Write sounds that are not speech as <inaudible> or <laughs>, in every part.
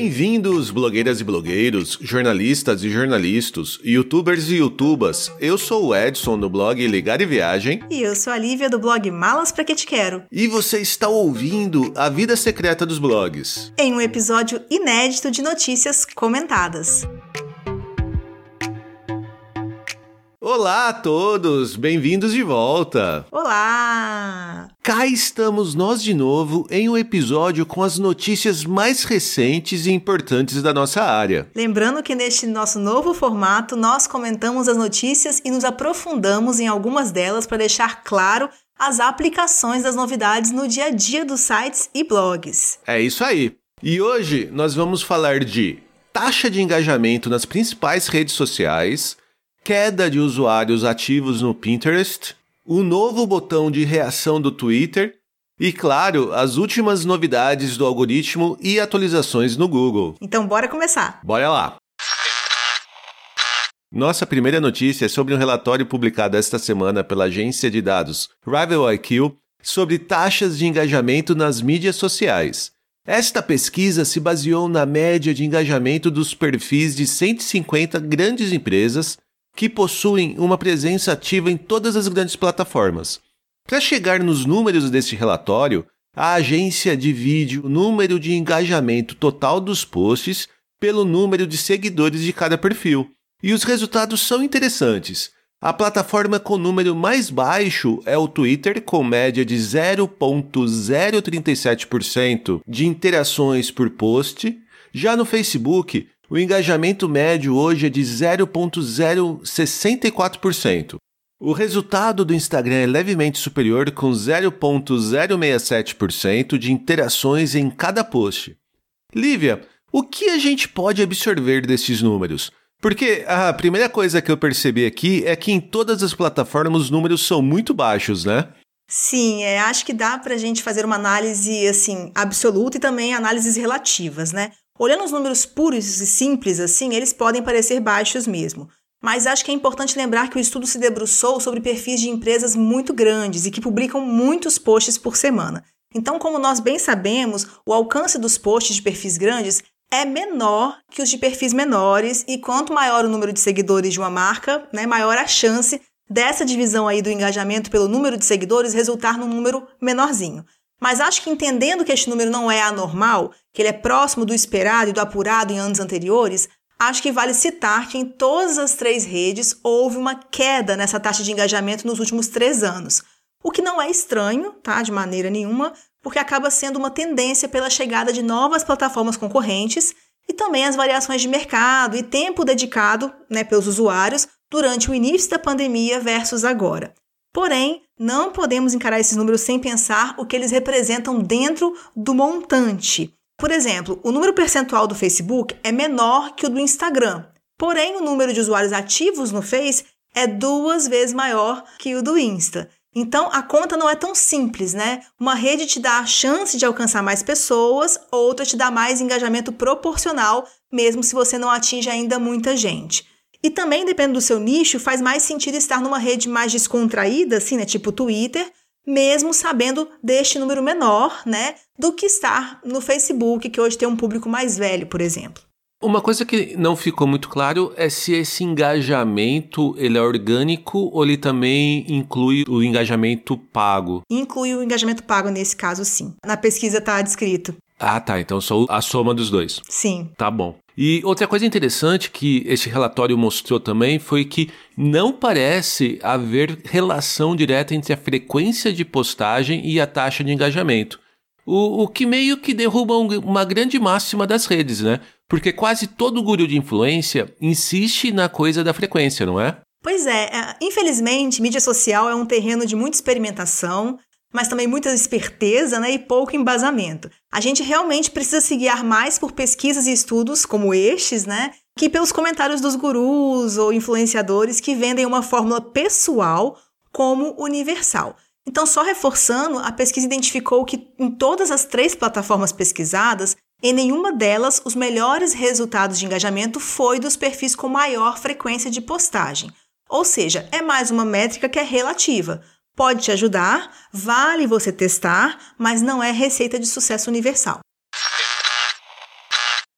Bem-vindos, blogueiras e blogueiros, jornalistas e jornalistas, youtubers e youtubas. Eu sou o Edson do blog Ligar e Viagem. E eu sou a Lívia do blog Malas Pra Que Te Quero. E você está ouvindo A Vida Secreta dos Blogs. Em um episódio inédito de notícias comentadas. Olá a todos, bem-vindos de volta. Olá! Cá estamos nós de novo em um episódio com as notícias mais recentes e importantes da nossa área. Lembrando que neste nosso novo formato nós comentamos as notícias e nos aprofundamos em algumas delas para deixar claro as aplicações das novidades no dia a dia dos sites e blogs. É isso aí. E hoje nós vamos falar de taxa de engajamento nas principais redes sociais queda de usuários ativos no Pinterest, o novo botão de reação do Twitter e, claro, as últimas novidades do algoritmo e atualizações no Google. Então, bora começar. Bora lá! Nossa primeira notícia é sobre um relatório publicado esta semana pela agência de dados Rival IQ sobre taxas de engajamento nas mídias sociais. Esta pesquisa se baseou na média de engajamento dos perfis de 150 grandes empresas que possuem uma presença ativa em todas as grandes plataformas. Para chegar nos números deste relatório, a agência divide o número de engajamento total dos posts pelo número de seguidores de cada perfil. E os resultados são interessantes. A plataforma com número mais baixo é o Twitter, com média de 0,037% de interações por post. Já no Facebook, o engajamento médio hoje é de 0,064%. O resultado do Instagram é levemente superior, com 0,067% de interações em cada post. Lívia, o que a gente pode absorver desses números? Porque a primeira coisa que eu percebi aqui é que em todas as plataformas os números são muito baixos, né? Sim, é, acho que dá para a gente fazer uma análise assim absoluta e também análises relativas, né? Olhando os números puros e simples assim, eles podem parecer baixos mesmo. Mas acho que é importante lembrar que o estudo se debruçou sobre perfis de empresas muito grandes e que publicam muitos posts por semana. Então, como nós bem sabemos, o alcance dos posts de perfis grandes é menor que os de perfis menores, e quanto maior o número de seguidores de uma marca, né, maior a chance dessa divisão aí do engajamento pelo número de seguidores resultar num número menorzinho. Mas acho que entendendo que este número não é anormal, que ele é próximo do esperado e do apurado em anos anteriores, acho que vale citar que em todas as três redes houve uma queda nessa taxa de engajamento nos últimos três anos. O que não é estranho, tá? De maneira nenhuma, porque acaba sendo uma tendência pela chegada de novas plataformas concorrentes e também as variações de mercado e tempo dedicado né, pelos usuários durante o início da pandemia versus agora. Porém, não podemos encarar esses números sem pensar o que eles representam dentro do montante. Por exemplo, o número percentual do Facebook é menor que o do Instagram, porém o número de usuários ativos no Face é duas vezes maior que o do Insta. Então a conta não é tão simples, né? Uma rede te dá a chance de alcançar mais pessoas, outra te dá mais engajamento proporcional, mesmo se você não atinge ainda muita gente. E também, dependendo do seu nicho, faz mais sentido estar numa rede mais descontraída, assim, né? Tipo Twitter, mesmo sabendo deste número menor, né? Do que estar no Facebook, que hoje tem um público mais velho, por exemplo. Uma coisa que não ficou muito claro é se esse engajamento ele é orgânico ou ele também inclui o engajamento pago. Inclui o engajamento pago nesse caso, sim. Na pesquisa está descrito. Ah, tá. Então só a soma dos dois. Sim. Tá bom. E outra coisa interessante que esse relatório mostrou também foi que não parece haver relação direta entre a frequência de postagem e a taxa de engajamento. O, o que meio que derruba um, uma grande máxima das redes, né? Porque quase todo guru de influência insiste na coisa da frequência, não é? Pois é, é infelizmente, mídia social é um terreno de muita experimentação, mas também muita esperteza né, e pouco embasamento. A gente realmente precisa se guiar mais por pesquisas e estudos como estes, né, que pelos comentários dos gurus ou influenciadores que vendem uma fórmula pessoal como universal. Então, só reforçando, a pesquisa identificou que em todas as três plataformas pesquisadas, em nenhuma delas os melhores resultados de engajamento foi dos perfis com maior frequência de postagem. Ou seja, é mais uma métrica que é relativa. Pode te ajudar, vale você testar, mas não é receita de sucesso universal.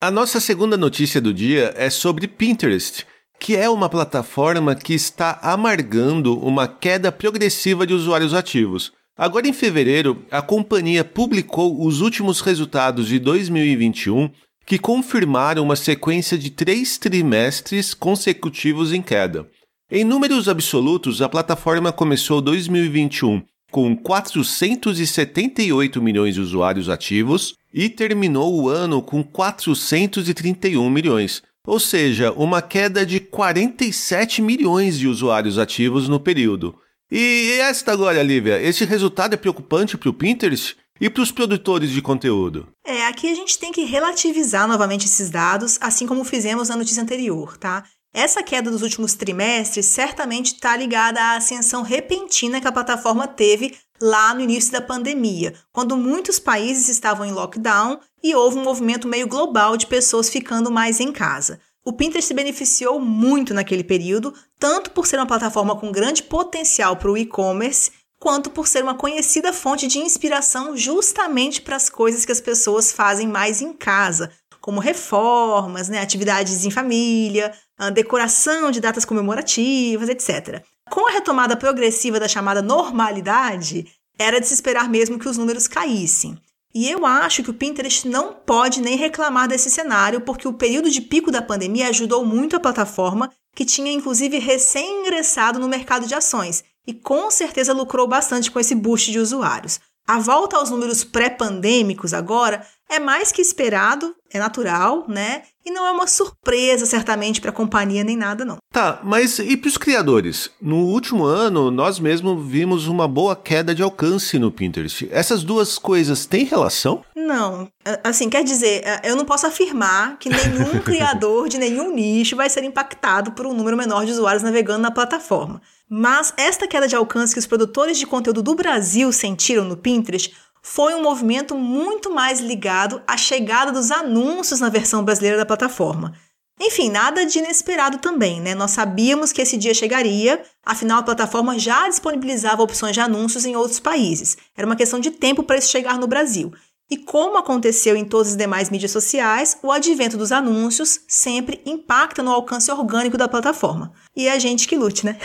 A nossa segunda notícia do dia é sobre Pinterest, que é uma plataforma que está amargando uma queda progressiva de usuários ativos. Agora, em fevereiro, a companhia publicou os últimos resultados de 2021 que confirmaram uma sequência de três trimestres consecutivos em queda. Em números absolutos, a plataforma começou 2021 com 478 milhões de usuários ativos e terminou o ano com 431 milhões, ou seja, uma queda de 47 milhões de usuários ativos no período. E esta agora, Lívia, esse resultado é preocupante para o Pinterest e para os produtores de conteúdo? É, aqui a gente tem que relativizar novamente esses dados, assim como fizemos na notícia anterior, tá? Essa queda dos últimos trimestres certamente está ligada à ascensão repentina que a plataforma teve lá no início da pandemia, quando muitos países estavam em lockdown e houve um movimento meio global de pessoas ficando mais em casa. O Pinterest se beneficiou muito naquele período, tanto por ser uma plataforma com grande potencial para o e-commerce, quanto por ser uma conhecida fonte de inspiração justamente para as coisas que as pessoas fazem mais em casa, como reformas, né, atividades em família, decoração de datas comemorativas, etc. Com a retomada progressiva da chamada normalidade, era de se esperar mesmo que os números caíssem. E eu acho que o Pinterest não pode nem reclamar desse cenário, porque o período de pico da pandemia ajudou muito a plataforma, que tinha inclusive recém-ingressado no mercado de ações e com certeza lucrou bastante com esse boost de usuários. A volta aos números pré-pandêmicos agora é mais que esperado, é natural, né? E não é uma surpresa, certamente, para a companhia nem nada, não. Tá, mas e para os criadores? No último ano, nós mesmos vimos uma boa queda de alcance no Pinterest. Essas duas coisas têm relação? Não. Assim, quer dizer, eu não posso afirmar que nenhum <laughs> criador de nenhum nicho vai ser impactado por um número menor de usuários navegando na plataforma. Mas esta queda de alcance que os produtores de conteúdo do Brasil sentiram no Pinterest foi um movimento muito mais ligado à chegada dos anúncios na versão brasileira da plataforma. Enfim, nada de inesperado também, né? Nós sabíamos que esse dia chegaria, afinal a plataforma já disponibilizava opções de anúncios em outros países. Era uma questão de tempo para isso chegar no Brasil. E como aconteceu em todas as demais mídias sociais, o advento dos anúncios sempre impacta no alcance orgânico da plataforma. E é a gente que lute, né?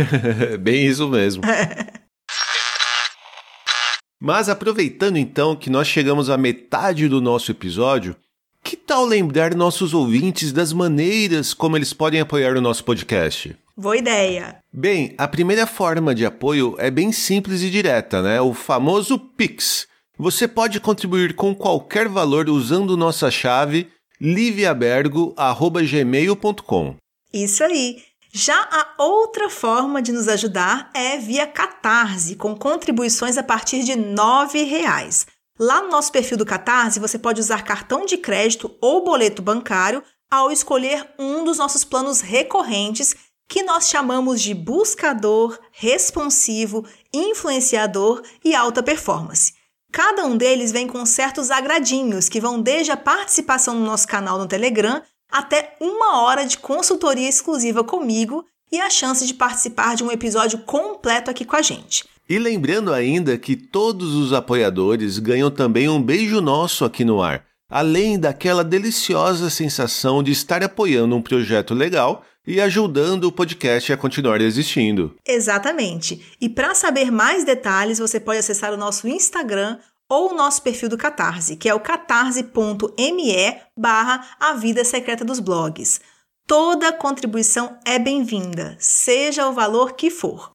<laughs> Bem isso mesmo. <laughs> Mas aproveitando então que nós chegamos à metade do nosso episódio, que tal lembrar nossos ouvintes das maneiras como eles podem apoiar o nosso podcast? Boa ideia! Bem, a primeira forma de apoio é bem simples e direta, né? O famoso Pix. Você pode contribuir com qualquer valor usando nossa chave liviabergo.gmail.com. Isso aí! Já a outra forma de nos ajudar é via Catarse, com contribuições a partir de R$ 9,00. Lá no nosso perfil do Catarse, você pode usar cartão de crédito ou boleto bancário ao escolher um dos nossos planos recorrentes, que nós chamamos de buscador, responsivo, influenciador e alta performance. Cada um deles vem com certos agradinhos que vão desde a participação no nosso canal no Telegram até uma hora de consultoria exclusiva comigo e a chance de participar de um episódio completo aqui com a gente. E lembrando ainda que todos os apoiadores ganham também um beijo nosso aqui no ar, além daquela deliciosa sensação de estar apoiando um projeto legal e ajudando o podcast a continuar existindo. Exatamente. E para saber mais detalhes, você pode acessar o nosso Instagram ou o nosso perfil do Catarse, que é o catarse.me barra A Vida Secreta dos Blogs. Toda contribuição é bem-vinda, seja o valor que for.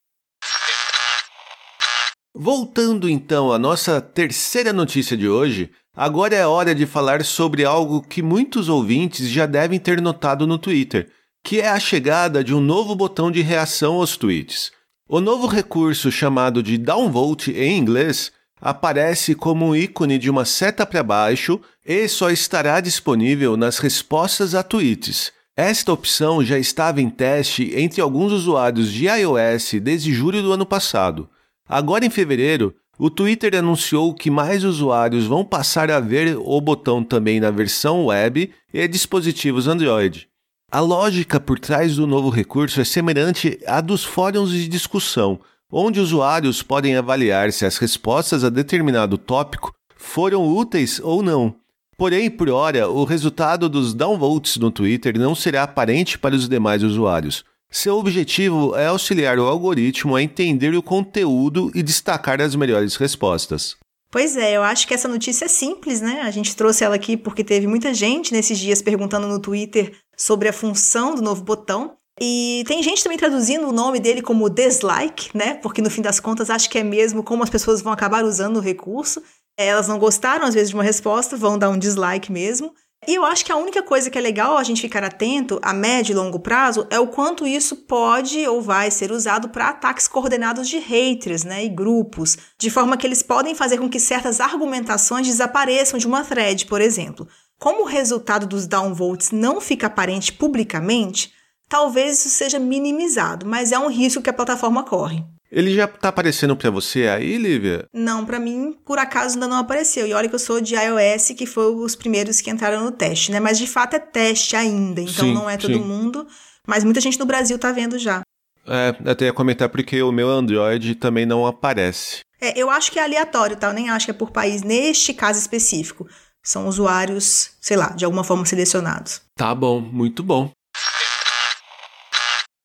Voltando então à nossa terceira notícia de hoje, agora é hora de falar sobre algo que muitos ouvintes já devem ter notado no Twitter, que é a chegada de um novo botão de reação aos tweets. O novo recurso chamado de downvote em inglês aparece como um ícone de uma seta para baixo e só estará disponível nas respostas a tweets. Esta opção já estava em teste entre alguns usuários de iOS desde julho do ano passado. Agora em fevereiro, o Twitter anunciou que mais usuários vão passar a ver o botão também na versão web e dispositivos Android. A lógica por trás do novo recurso é semelhante à dos fóruns de discussão, onde usuários podem avaliar se as respostas a determinado tópico foram úteis ou não. Porém, por hora, o resultado dos downvotes no Twitter não será aparente para os demais usuários. Seu objetivo é auxiliar o algoritmo a entender o conteúdo e destacar as melhores respostas. Pois é, eu acho que essa notícia é simples, né? A gente trouxe ela aqui porque teve muita gente nesses dias perguntando no Twitter sobre a função do novo botão. E tem gente também traduzindo o nome dele como dislike, né? Porque no fim das contas acho que é mesmo como as pessoas vão acabar usando o recurso. Elas não gostaram às vezes de uma resposta, vão dar um dislike mesmo. E eu acho que a única coisa que é legal a gente ficar atento a médio e longo prazo é o quanto isso pode ou vai ser usado para ataques coordenados de haters, né, e grupos, de forma que eles podem fazer com que certas argumentações desapareçam de uma thread, por exemplo. Como o resultado dos downvotes não fica aparente publicamente, talvez isso seja minimizado, mas é um risco que a plataforma corre. Ele já tá aparecendo para você aí, Lívia? Não, para mim, por acaso ainda não apareceu. E olha que eu sou de iOS, que foi os primeiros que entraram no teste, né? Mas de fato é teste ainda, então sim, não é todo sim. mundo. Mas muita gente no Brasil tá vendo já. É, até ia comentar porque o meu Android também não aparece. É, eu acho que é aleatório, tá? Eu nem acho que é por país neste caso específico. São usuários, sei lá, de alguma forma selecionados. Tá bom, muito bom.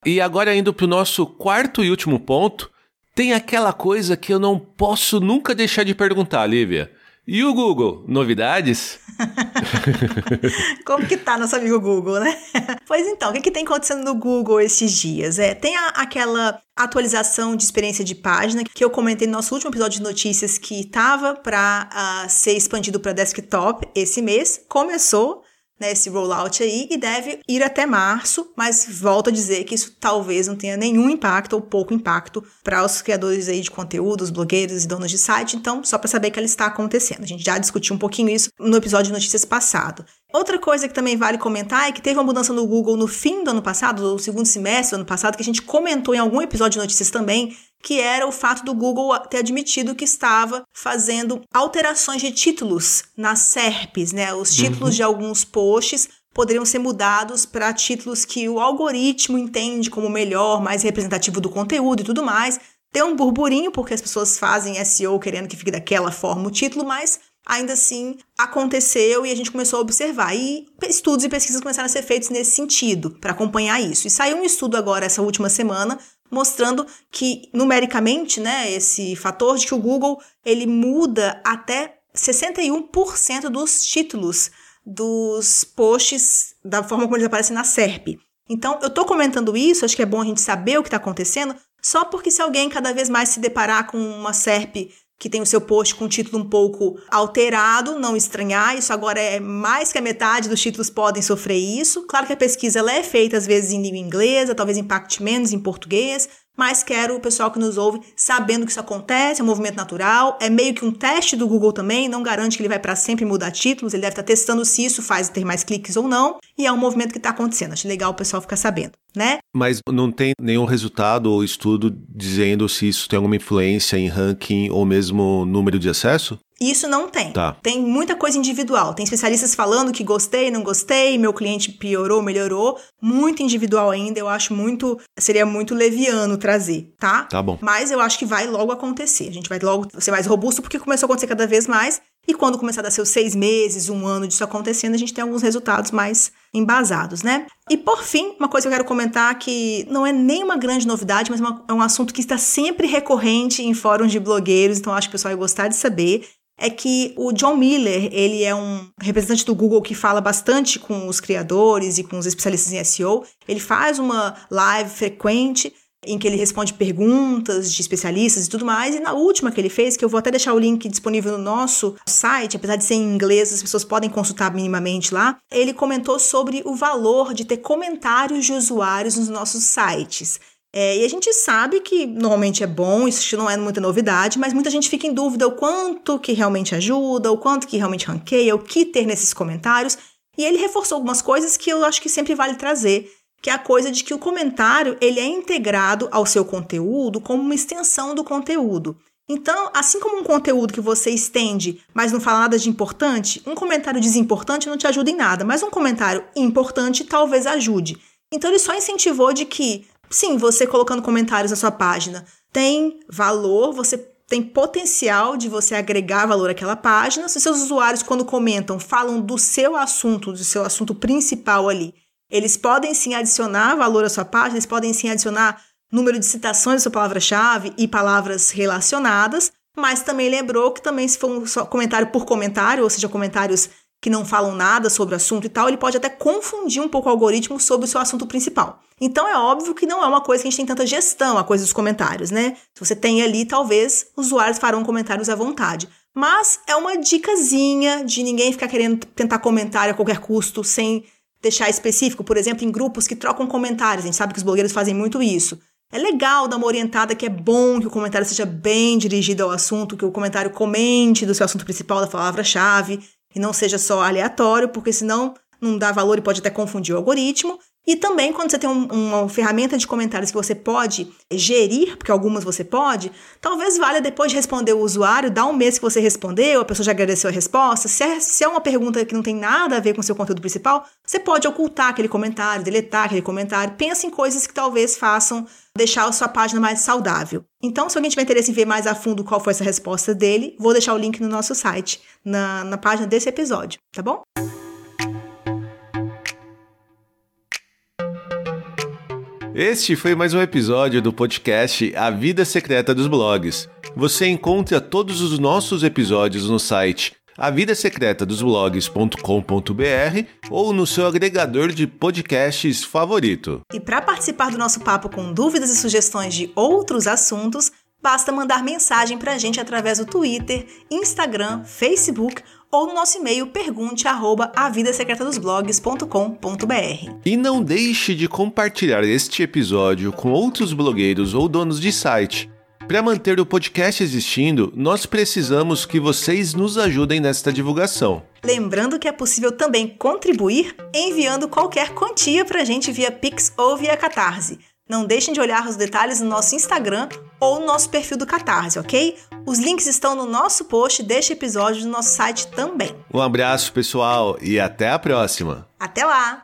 E agora indo para o nosso quarto e último ponto, tem aquela coisa que eu não posso nunca deixar de perguntar, Lívia. E o Google? Novidades? <laughs> Como que tá nosso amigo Google, né? <laughs> pois então, o que, que tem acontecendo no Google esses dias? É, tem a, aquela atualização de experiência de página que eu comentei no nosso último episódio de notícias que estava para uh, ser expandido para desktop esse mês. Começou, né, esse rollout aí e deve ir até março, mas volto a dizer que isso talvez não tenha nenhum impacto ou pouco impacto para os criadores aí de conteúdo, os blogueiros e donos de site, então só para saber que ela está acontecendo. A gente já discutiu um pouquinho isso no episódio de notícias passado. Outra coisa que também vale comentar é que teve uma mudança no Google no fim do ano passado, no segundo semestre do ano passado, que a gente comentou em algum episódio de notícias também, que era o fato do Google ter admitido que estava fazendo alterações de títulos nas SERPs, né? Os títulos uhum. de alguns posts poderiam ser mudados para títulos que o algoritmo entende como melhor, mais representativo do conteúdo e tudo mais. Tem um burburinho porque as pessoas fazem SEO querendo que fique daquela forma o título, mas ainda assim aconteceu e a gente começou a observar. E estudos e pesquisas começaram a ser feitos nesse sentido, para acompanhar isso. E saiu um estudo agora, essa última semana, mostrando que numericamente, né, esse fator de que o Google ele muda até 61% dos títulos dos posts da forma como eles aparecem na SERP. Então, eu estou comentando isso, acho que é bom a gente saber o que está acontecendo, só porque se alguém cada vez mais se deparar com uma SERP que tem o seu post com um título um pouco alterado, não estranhar, isso agora é mais que a metade dos títulos podem sofrer isso. Claro que a pesquisa ela é feita às vezes em língua inglesa, talvez impacte menos em português, mas quero o pessoal que nos ouve sabendo que isso acontece, é um movimento natural, é meio que um teste do Google também, não garante que ele vai para sempre mudar títulos, ele deve estar tá testando se isso faz ter mais cliques ou não, e é um movimento que está acontecendo. Acho legal o pessoal ficar sabendo, né? Mas não tem nenhum resultado ou estudo dizendo se isso tem alguma influência em ranking ou mesmo número de acesso? Isso não tem. Tá. Tem muita coisa individual. Tem especialistas falando que gostei, não gostei, meu cliente piorou, melhorou. Muito individual ainda. Eu acho muito. Seria muito leviano trazer, tá? Tá bom. Mas eu acho que vai logo acontecer. A gente vai logo ser mais robusto porque começou a acontecer cada vez mais. E quando começar a dar seus seis meses, um ano disso acontecendo, a gente tem alguns resultados mais embasados, né? E por fim, uma coisa que eu quero comentar que não é nem uma grande novidade, mas é um assunto que está sempre recorrente em fóruns de blogueiros, então acho que o pessoal vai gostar de saber é que o John Miller, ele é um representante do Google que fala bastante com os criadores e com os especialistas em SEO. Ele faz uma live frequente em que ele responde perguntas de especialistas e tudo mais. E na última que ele fez, que eu vou até deixar o link disponível no nosso site, apesar de ser em inglês, as pessoas podem consultar minimamente lá. Ele comentou sobre o valor de ter comentários de usuários nos nossos sites. É, e a gente sabe que normalmente é bom, isso não é muita novidade, mas muita gente fica em dúvida o quanto que realmente ajuda, o quanto que realmente ranqueia, o que ter nesses comentários. E ele reforçou algumas coisas que eu acho que sempre vale trazer, que é a coisa de que o comentário ele é integrado ao seu conteúdo como uma extensão do conteúdo. Então, assim como um conteúdo que você estende, mas não fala nada de importante, um comentário desimportante não te ajuda em nada, mas um comentário importante talvez ajude. Então, ele só incentivou de que Sim, você colocando comentários na sua página tem valor, você tem potencial de você agregar valor àquela página. Se seus usuários, quando comentam, falam do seu assunto, do seu assunto principal ali, eles podem sim adicionar valor à sua página, eles podem sim adicionar número de citações da sua palavra-chave e palavras relacionadas, mas também lembrou que também se for um comentário por comentário, ou seja, comentários que não falam nada sobre o assunto e tal, ele pode até confundir um pouco o algoritmo sobre o seu assunto principal. Então é óbvio que não é uma coisa que a gente tem tanta gestão, a coisa dos comentários, né? Se você tem ali, talvez usuários farão comentários à vontade. Mas é uma dicasinha de ninguém ficar querendo tentar comentário a qualquer custo sem deixar específico, por exemplo, em grupos que trocam comentários. A gente sabe que os blogueiros fazem muito isso. É legal dar uma orientada que é bom que o comentário seja bem dirigido ao assunto, que o comentário comente do seu assunto principal, da palavra-chave, e não seja só aleatório, porque senão não dá valor e pode até confundir o algoritmo. E também quando você tem um, uma ferramenta de comentários que você pode gerir, porque algumas você pode, talvez valha depois de responder o usuário, dar um mês que você respondeu, a pessoa já agradeceu a resposta. Se é, se é uma pergunta que não tem nada a ver com o seu conteúdo principal, você pode ocultar aquele comentário, deletar aquele comentário. Pensa em coisas que talvez façam deixar a sua página mais saudável. Então, se alguém tiver interesse em ver mais a fundo qual foi essa resposta dele, vou deixar o link no nosso site, na, na página desse episódio, tá bom? Este foi mais um episódio do podcast A Vida Secreta dos Blogs. Você encontra todos os nossos episódios no site avidasecretadosblogs.com.br ou no seu agregador de podcasts favorito. E para participar do nosso papo com dúvidas e sugestões de outros assuntos, basta mandar mensagem para a gente através do Twitter, Instagram, Facebook ou no nosso e-mail pergunte arroba avidasecretadosblogs.com.br. E não deixe de compartilhar este episódio com outros blogueiros ou donos de site. Para manter o podcast existindo, nós precisamos que vocês nos ajudem nesta divulgação. Lembrando que é possível também contribuir enviando qualquer quantia para a gente via Pix ou via Catarse. Não deixem de olhar os detalhes no nosso Instagram ou no nosso perfil do Catarse, ok? Os links estão no nosso post deste episódio no nosso site também. Um abraço, pessoal, e até a próxima. Até lá!